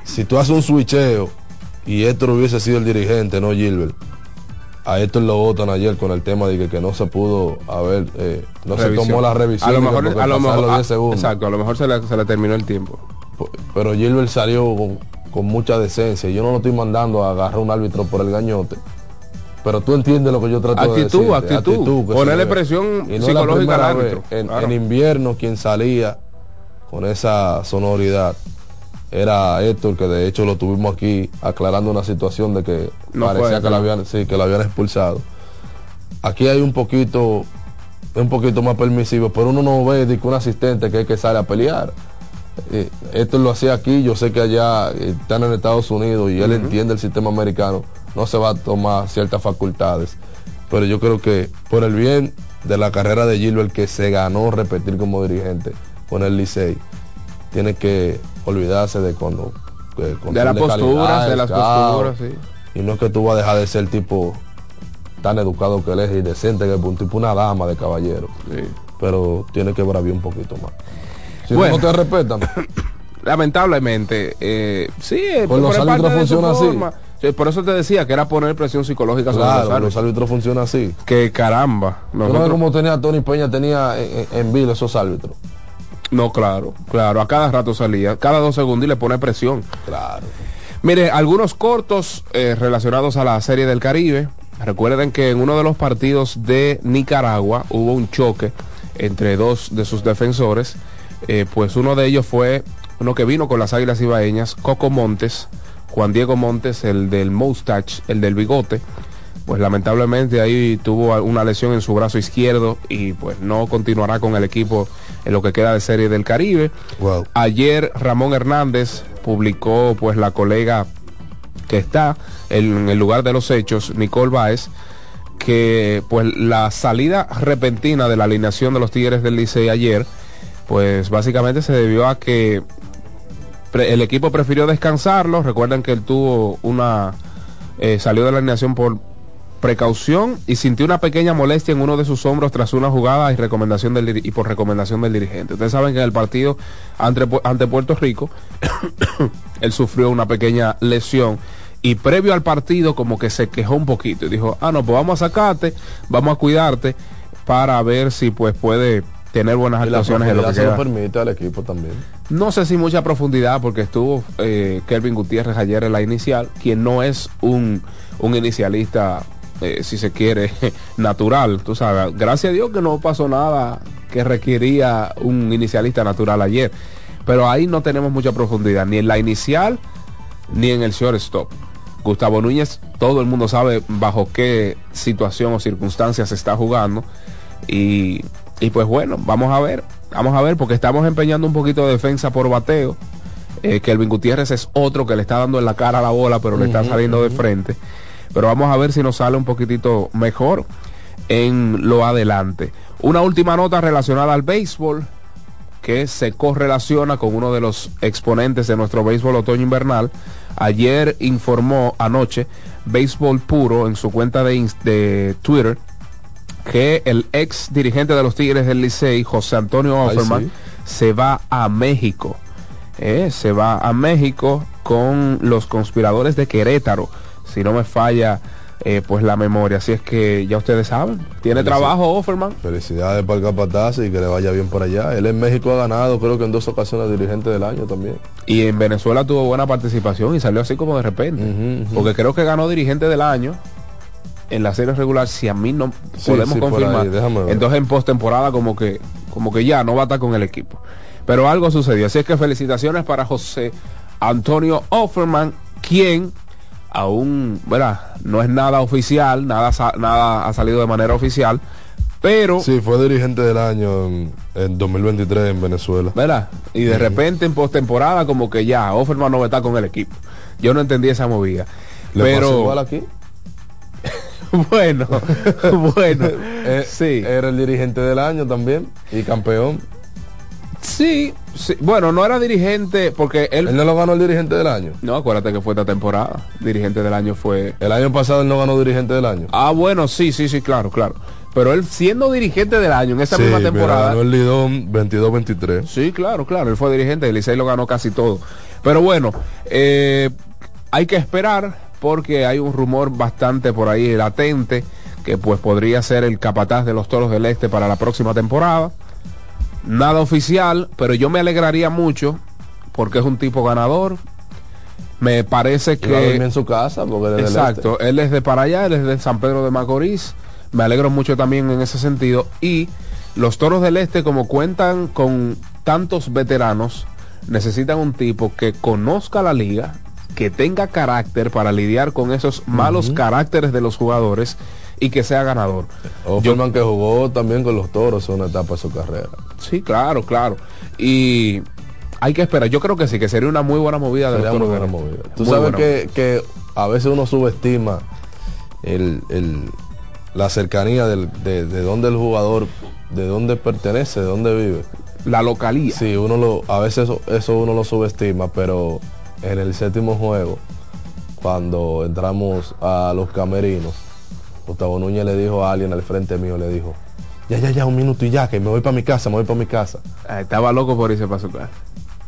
si tú haces un switcheo y Héctor hubiese sido el dirigente, no Gilbert, a Héctor lo votan ayer con el tema de que, que no se pudo haber, eh, no se Revisión. tomó la revisión. A lo mejor, a lo mejor los ah, 10 segundos. exacto, a lo mejor se le, se le terminó el tiempo. Pero Gilbert salió con, con mucha decencia. Yo no lo estoy mandando a agarrar a un árbitro por el gañote. Pero tú entiendes lo que yo trato Actitud, de decir. actitud. que Ponerle se presión Y no psicológica al árbitro, vez. En, claro. en invierno quien salía con esa sonoridad era Héctor, que de hecho lo tuvimos aquí aclarando una situación de que No parecía Héctor, que la ¿no? habían, sí, que la habían expulsado. Aquí hay un poquito, un poquito más permisivo, pero uno no ve de que un asistente que es que sale a pelear. Eh, esto lo hacía aquí, yo sé que allá eh, están en Estados Unidos y él entiende el sistema americano, no se va a tomar ciertas facultades. Pero yo creo que por el bien de la carrera de Gilbert que se ganó repetir como dirigente con el Licey, tiene que olvidarse de cuando... De control las posturas, de las posturas, sí. Y no es que tú vas a dejar de ser tipo tan educado que él es y decente que es un tipo una dama de caballero. Sí. Pero tiene que braviar un poquito más. Si Bueno. no te respetan, [COUGHS] Lamentablemente, eh, sí, eh, Con los árbitros de funciona así. Sí, por eso te decía que era poner presión psicológica sobre los claro, árbitros. los árbitros funcionan así. Que caramba. ¿Tú no nosotros- cómo tenía Tony Peña, tenía en, en, en vilo esos árbitros? No, claro, claro. A cada rato salía, cada dos segundos y le pone presión. Claro. Mire, algunos cortos eh, relacionados a la Serie del Caribe. Recuerden que en uno de los partidos de Nicaragua hubo un choque entre dos de sus defensores. Eh, pues uno de ellos fue uno que vino con las Águilas Ibaeñas, Coco Montes, Juan Diego Montes, el del mustache, el del bigote. Pues lamentablemente ahí tuvo una lesión en su brazo izquierdo y pues no continuará con el equipo en lo que queda de Serie del Caribe. Wow. Ayer Ramón Hernández publicó pues la colega que está en el lugar de los hechos, Nicole Báez, que pues la salida repentina de la alineación de los Tigres del Licey ayer, pues básicamente se debió a que el equipo prefirió descansarlo. Recuerden que él tuvo una eh, salió de la alineación por precaución y sintió una pequeña molestia en uno de sus hombros tras una jugada y recomendación del y por recomendación del dirigente. Ustedes saben que en el partido ante, ante Puerto Rico [COUGHS] él sufrió una pequeña lesión y previo al partido como que se quejó un poquito y dijo, ah no, pues vamos a sacarte, vamos a cuidarte para ver si pues puede tener buenas Y la actuaciones en lo que se lo queda. permite al equipo también. No sé si mucha profundidad porque estuvo eh, Kelvin Gutiérrez ayer en la inicial, quien no es un, un inicialista, eh, si se quiere, [LAUGHS] natural. Tú sabes, gracias a Dios que no pasó nada que requería un inicialista natural ayer. Pero ahí no tenemos mucha profundidad, ni en la inicial, ni en el shortstop. Gustavo Núñez, todo el mundo sabe bajo qué situación o circunstancias se está jugando. Y, y pues bueno, vamos a ver, vamos a ver, porque estamos empeñando un poquito de defensa por bateo. Eh, Kelvin Gutiérrez es otro que le está dando en la cara a la bola, pero le está saliendo de frente. Pero vamos a ver si nos sale un poquitito mejor en lo adelante. Una última nota relacionada al béisbol que se correlaciona con uno de los exponentes de nuestro béisbol otoño invernal. Ayer informó anoche Béisbol Puro en su cuenta de, de Twitter que el ex dirigente de los Tigres del Licey, José Antonio Offerman, sí. se va a México. Eh, se va a México con los conspiradores de Querétaro, si no me falla eh, pues la memoria. Así es que ya ustedes saben, tiene trabajo Offerman. Felicidades para el capataz y que le vaya bien por allá. Él en México ha ganado, creo que en dos ocasiones dirigente del año también. Y en Venezuela tuvo buena participación y salió así como de repente. Porque creo que ganó dirigente del año en la serie regular, si a mí no Sí, podemos sí, confirmar. ahí. Entonces en postemporada como que, como que ya no va a estar con el equipo. Pero algo sucedió. Así es que felicitaciones para José Antonio Offerman, quien aún, ¿verdad? No es nada oficial, nada, nada ha salido de manera oficial, pero Sí, fue dirigente del año en, en 2023 en Venezuela. ¿verdad? Y de repente en postemporada como que ya, Offerman no estar con el equipo. Yo no entendí esa movida. ¿Le pasó Pero igual aquí? [LAUGHS] bueno, [LAUGHS] bueno, Eh, sí, Era el dirigente del año también y campeón. sí, sí. Bueno, no era dirigente porque él, Él no lo ganó el dirigente del año. no, acuérdate que fue esta temporada. Dirigente del año fue. El año pasado él no ganó dirigente del año. Ah, bueno, sí, sí, sí, claro, claro. Pero él siendo dirigente del año en esa Sí, misma temporada. ganó el Lidón 22-23. Sí, claro, claro. Él fue dirigente del Licey lo ganó casi todo. Pero bueno, eh, hay que esperar porque hay un rumor bastante por ahí latente que pues podría ser el capataz de los Toros del Este para la próxima temporada. Nada oficial, pero yo me alegraría mucho porque es un tipo ganador. Me parece va a que en su casa porque del este. Exacto, él es de para allá, él es de San Pedro de Macorís. Me alegro mucho también en ese sentido. Y los toros del este, como cuentan con tantos veteranos, necesitan un tipo que conozca la liga, que tenga carácter para lidiar con esos malos caracteres de los jugadores y que sea ganador. Offerman que jugó también con los toros en una etapa de su carrera. Sí, claro, claro. Y hay que esperar. Yo creo que sí, que sería una muy buena movida de muy buena movida. Tú Muy sabes que, que a veces uno subestima el, el- la cercanía del- de, de dónde el jugador, de dónde pertenece, de dónde vive. la localía. Sí, uno lo, a veces eso, eso uno lo subestima, pero en el séptimo juego, cuando entramos a los camerinos, Gustavo Núñez le dijo a alguien al frente mío, le dijo, ya, ya, ya, un minuto y ya, que me voy para mi casa, me voy para mi casa. Ah, Estaba loco por irse para su casa.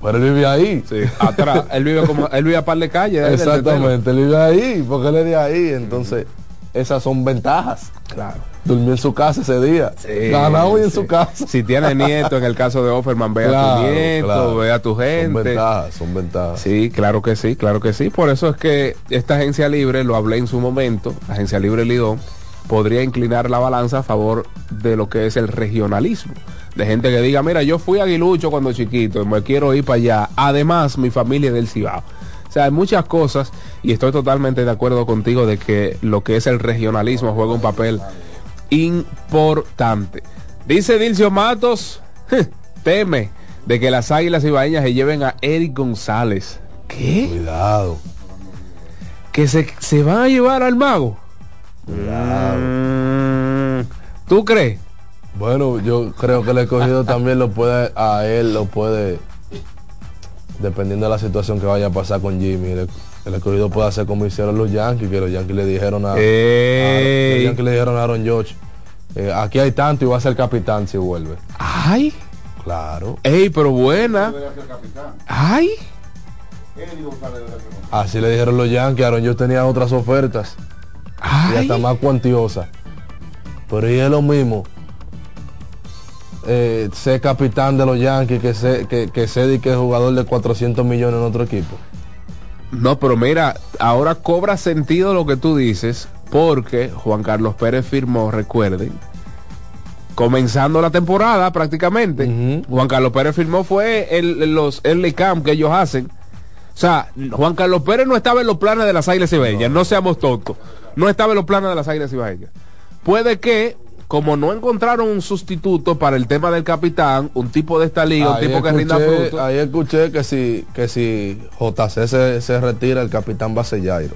Pero él vive ahí. Sí, atrás. él vive como, él vive a par de calles. Exactamente, él vive ahí, porque él es de ahí, entonces esas son ventajas. Claro. Durmió en su casa ese día, Sí, ganado y en su casa. Si tienes nieto, en el caso de Offerman, ve a tu nieto, claro. ve a tu Son gente. ventajas, son ventajas. Sí, claro que sí, claro que sí. Por eso es que esta agencia libre, lo hablé en su momento, agencia libre Lidón, podría inclinar la balanza a favor de lo que es el regionalismo. De gente que diga, mira, yo fui aguilucho cuando chiquito, y me quiero ir para allá. Además, mi familia es del Cibao. O sea, hay muchas cosas y estoy totalmente de acuerdo contigo de que lo que es el regionalismo juega un papel importante. Dice Dilcio Matos, [LAUGHS] teme de que las águilas ibaeñas se lleven a Eric González. ¿Qué? Cuidado, ¿Que se, se van a llevar al mago? cuidado. Mm, ¿Tú crees? Bueno, yo creo que el escogido también lo puede, a él lo puede, dependiendo de la situación que vaya a pasar con Jimmy, el, el escogido puede hacer como hicieron los Yankees, que los Yankees le dijeron a, a- Ey. los Yankees le dijeron a Aaron George, eh, aquí hay tanto y va a ser capitán si vuelve. Ay, Claro. ey, pero buena. Ay, Así le dijeron los Yankees, Aaron George tenía otras ofertas y ay. hasta más cuantiosas. Pero y es lo mismo. Eh, ser capitán de los Yankees que ser que, que de que es jugador de 400 millones en otro equipo. No, pero mira, ahora cobra sentido lo que tú dices, porque Juan Carlos Pérez firmó, recuerden, comenzando la temporada prácticamente. Juan Carlos Pérez firmó fue el, los early camp que ellos hacen. O sea, Juan Carlos Pérez no estaba en los planes de las Águilas Ibaeñas, no, seamos tontos. No estaba en los planes de las Águilas Ibaeñas. Puede que, como no encontraron un sustituto para el tema del capitán, un tipo de esta liga, un Ahí tipo que rinda escuché, fruto. ahí escuché que si que si JC se, se retira, el capitán va a ser Jairo.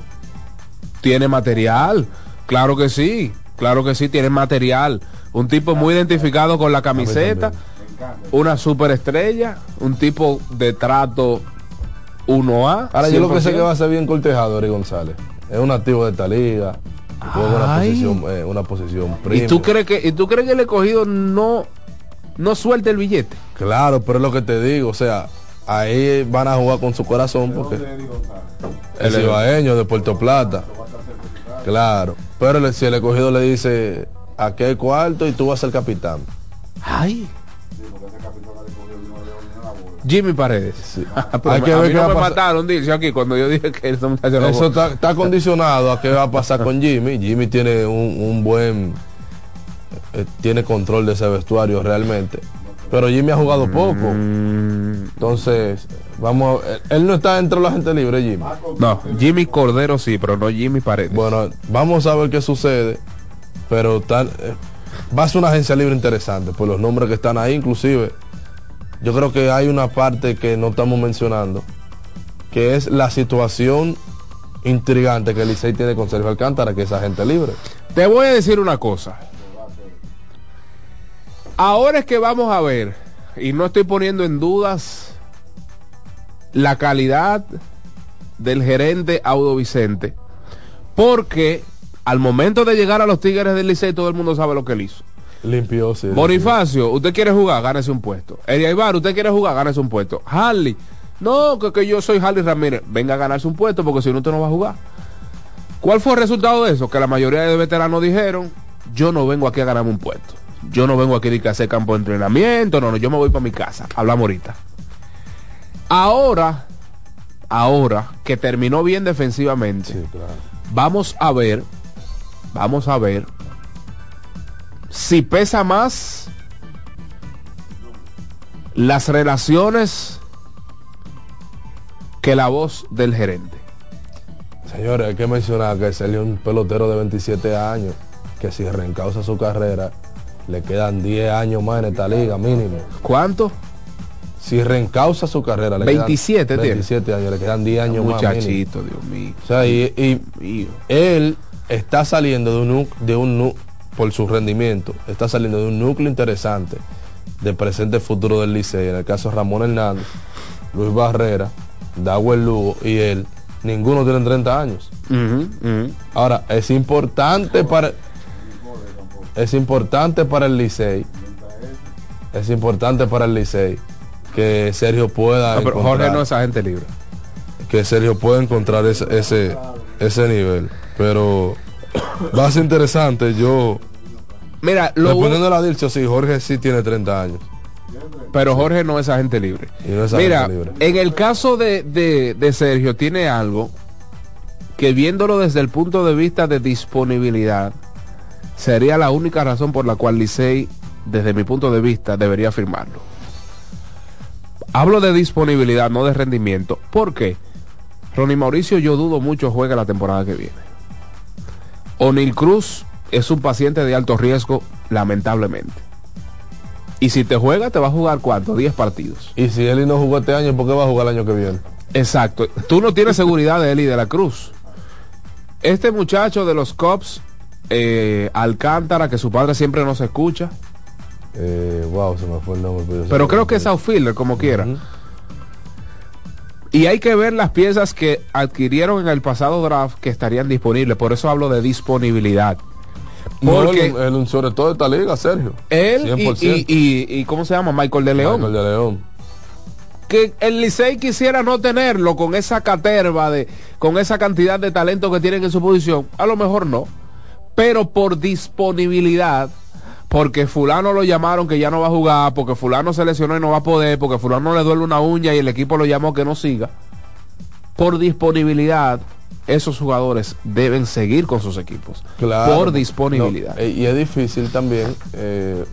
Tiene material, claro que sí, claro que sí, tiene material. Un tipo muy identificado con la camiseta, una superestrella, un tipo de trato 1A. Ahora yo lo que sé 100%. que va a ser bien cortejado Eri González. Es un activo de esta liga. Una posición, eh, una posición ¿Y tú crees que y tú crees que el escogido no no suelta el billete? Claro, pero es lo que te digo, o sea, ahí van a jugar con su corazón porque el cibaeño de Puerto Plata. Claro, pero le- si el escogido le dice aquí hay cuarto y tú vas a ser capitán. Ay. Jimmy Paredes. Sí. Pero Hay que a ver mí qué no me mataron, dice aquí, cuando yo dije que no- Eso está, está condicionado a qué va a pasar con Jimmy. Jimmy tiene un, un buen, eh, tiene control de ese vestuario realmente. Pero Jimmy ha jugado poco. Mm, Entonces, vamos, a- él, él no está entre la gente libre, Jimmy. no, Jimmy Cordero sí, pero no Jimmy Paredes. Bueno, vamos a ver qué sucede. Pero eh, va a ser una agencia libre interesante por los nombres que están ahí, inclusive. Yo creo que hay una parte que no estamos mencionando, que es la situación intrigante que el Licey tiene con Sergio Alcántara, que es agente libre. Te voy a decir una cosa. Ahora es que vamos a ver, y no estoy poniendo en dudas la calidad del gerente Audo Vicente, porque al momento de llegar a los Tigres del Licey todo el mundo sabe lo que él hizo. Limpió, sí. Bonifacio, usted quiere jugar, gánese un puesto. Eddie Ibar, usted quiere jugar, gánese un puesto. Harley, No, que, que yo soy Harley Ramírez. Venga a ganarse un puesto porque si no, usted no va a jugar. ¿Cuál fue el resultado de eso? Que la mayoría de veteranos dijeron, yo no vengo aquí a ganarme un puesto. Yo no vengo aquí que hacer campo de entrenamiento, no, no, yo me voy para mi casa. Hablamos ahorita. Ahora, ahora que terminó bien defensivamente, Sí, claro. vamos a ver, vamos a ver si pesa más las relaciones que la voz del gerente. Señores, hay que mencionar que es un pelotero de 27 años, que si reencausa su carrera, le quedan 10 años más en esta liga, mínimo. ¿Cuánto? Si reencausa su carrera, le 27 quedan tiene. 27 años, le quedan 10 años más. mínimo. Muchachito, Dios mío. O sea, y, y él está saliendo de un, de un por su rendimiento, está saliendo de un núcleo interesante de presente y futuro del Licey. En el caso de Ramón Hernández, Luis Barrera, Dawel Lugo y él, ninguno tiene 30 años. Ahora, es importante para es importante para el Licey. Es importante para el Licey que Sergio pueda No, pero Jorge no es agente libre. que Sergio pueda encontrar ese ese ese nivel, pero [COUGHS] va a ser interesante yo Mira, lo respondiendo a la sí, Jorge sí tiene 30 años. pero Jorge no es agente libre. Y no es agente Mira, libre. en el caso de, de- de Sergio tiene algo que viéndolo desde el punto de vista de disponibilidad, sería la única razón por la cual Licey, desde mi punto de vista, debería firmarlo. Hablo de disponibilidad, no de rendimiento. ¿Por qué? Ronnie Mauricio yo dudo mucho juega la temporada que viene. O'Neill Cruz es un paciente de alto riesgo, lamentablemente. Y si te juega, te va a jugar cuánto? 10 partidos. Y si Eli no jugó este año, ¿por qué va a jugar el año que viene? Exacto. Tú no tienes seguridad de él y de la Cruz. Este muchacho de los Cops, eh, Alcántara, que su padre siempre nos escucha, Eh, wow, se me fue el nombre. sé pero creo que es outfielder como quiera. Y hay que ver las piezas que adquirieron en el pasado draft que estarían disponibles. Por eso hablo de disponibilidad. No, Porque él un sobre todo de esta liga, Sergio. él y, 100%. y, y- y- ¿cómo se llama? Michael de León. Michael de León. que el Licey quisiera no tenerlo con esa caterva de con esa cantidad de talento que tienen en su posición, a lo mejor no, pero por disponibilidad, porque fulano lo llamaron que ya no va a jugar, porque fulano se lesionó y no va a poder, porque fulano le duele una uña y el equipo lo llamó que no siga. Por disponibilidad, esos jugadores deben seguir con sus equipos. Claro. Por disponibilidad. No, y es difícil también eh,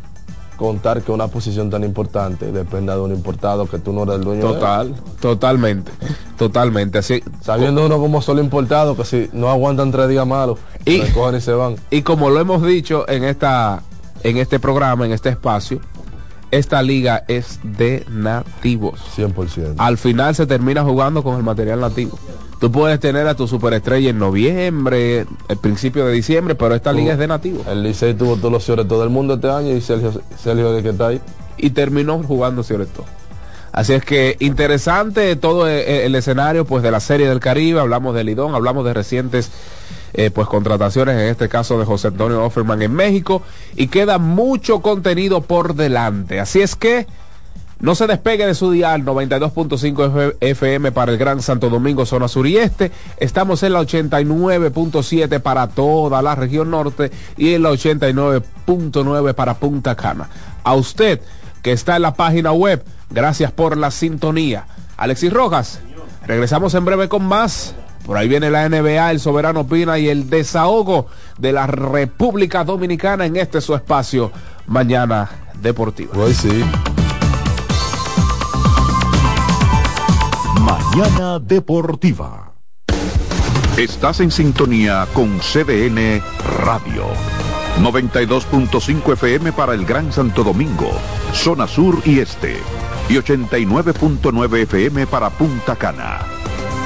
contar que una posición tan importante dependa de un importado que tú no eres el dueño de él. Total, totalmente, totalmente. Así, Sabiendo uno como solo importado que si no aguantan tres días malos, Y- se recogen y se van. Y como lo hemos dicho en esta en este programa, en este espacio, esta liga es de nativos. 100%. Al final se termina jugando con el material nativo. Tú puedes tener a tu superestrella en noviembre, el principio de diciembre, pero esta liga es de nativos. El Licey tuvo todos los señores todo el mundo este año y Sergio, Sergio de que está ahí. Y terminó jugando sobre todo. Así es que interesante todo eh, el escenario pues de la serie del Caribe, hablamos de Lidón, hablamos de recientes eh, pues contrataciones, en este caso de José Antonio Offerman en México, y queda mucho contenido por delante. Así es que no se despegue de su dial 92.5 F- FM para el Gran Santo Domingo, zona sur y este. Estamos en la 89.7 para toda la región norte y en la 89.9 para Punta Cana. A usted que está en la página web, gracias por la sintonía. Alexis Rojas, regresamos en breve con más. Por ahí viene la NBA, el Soberano Pina y el desahogo de la República Dominicana en este su espacio Mañana Deportiva. Pues sí. Mañana Deportiva. Estás en sintonía con CDN Radio. 92.5 FM para el Gran Santo Domingo, zona sur y este. Y 89.9 FM para Punta Cana.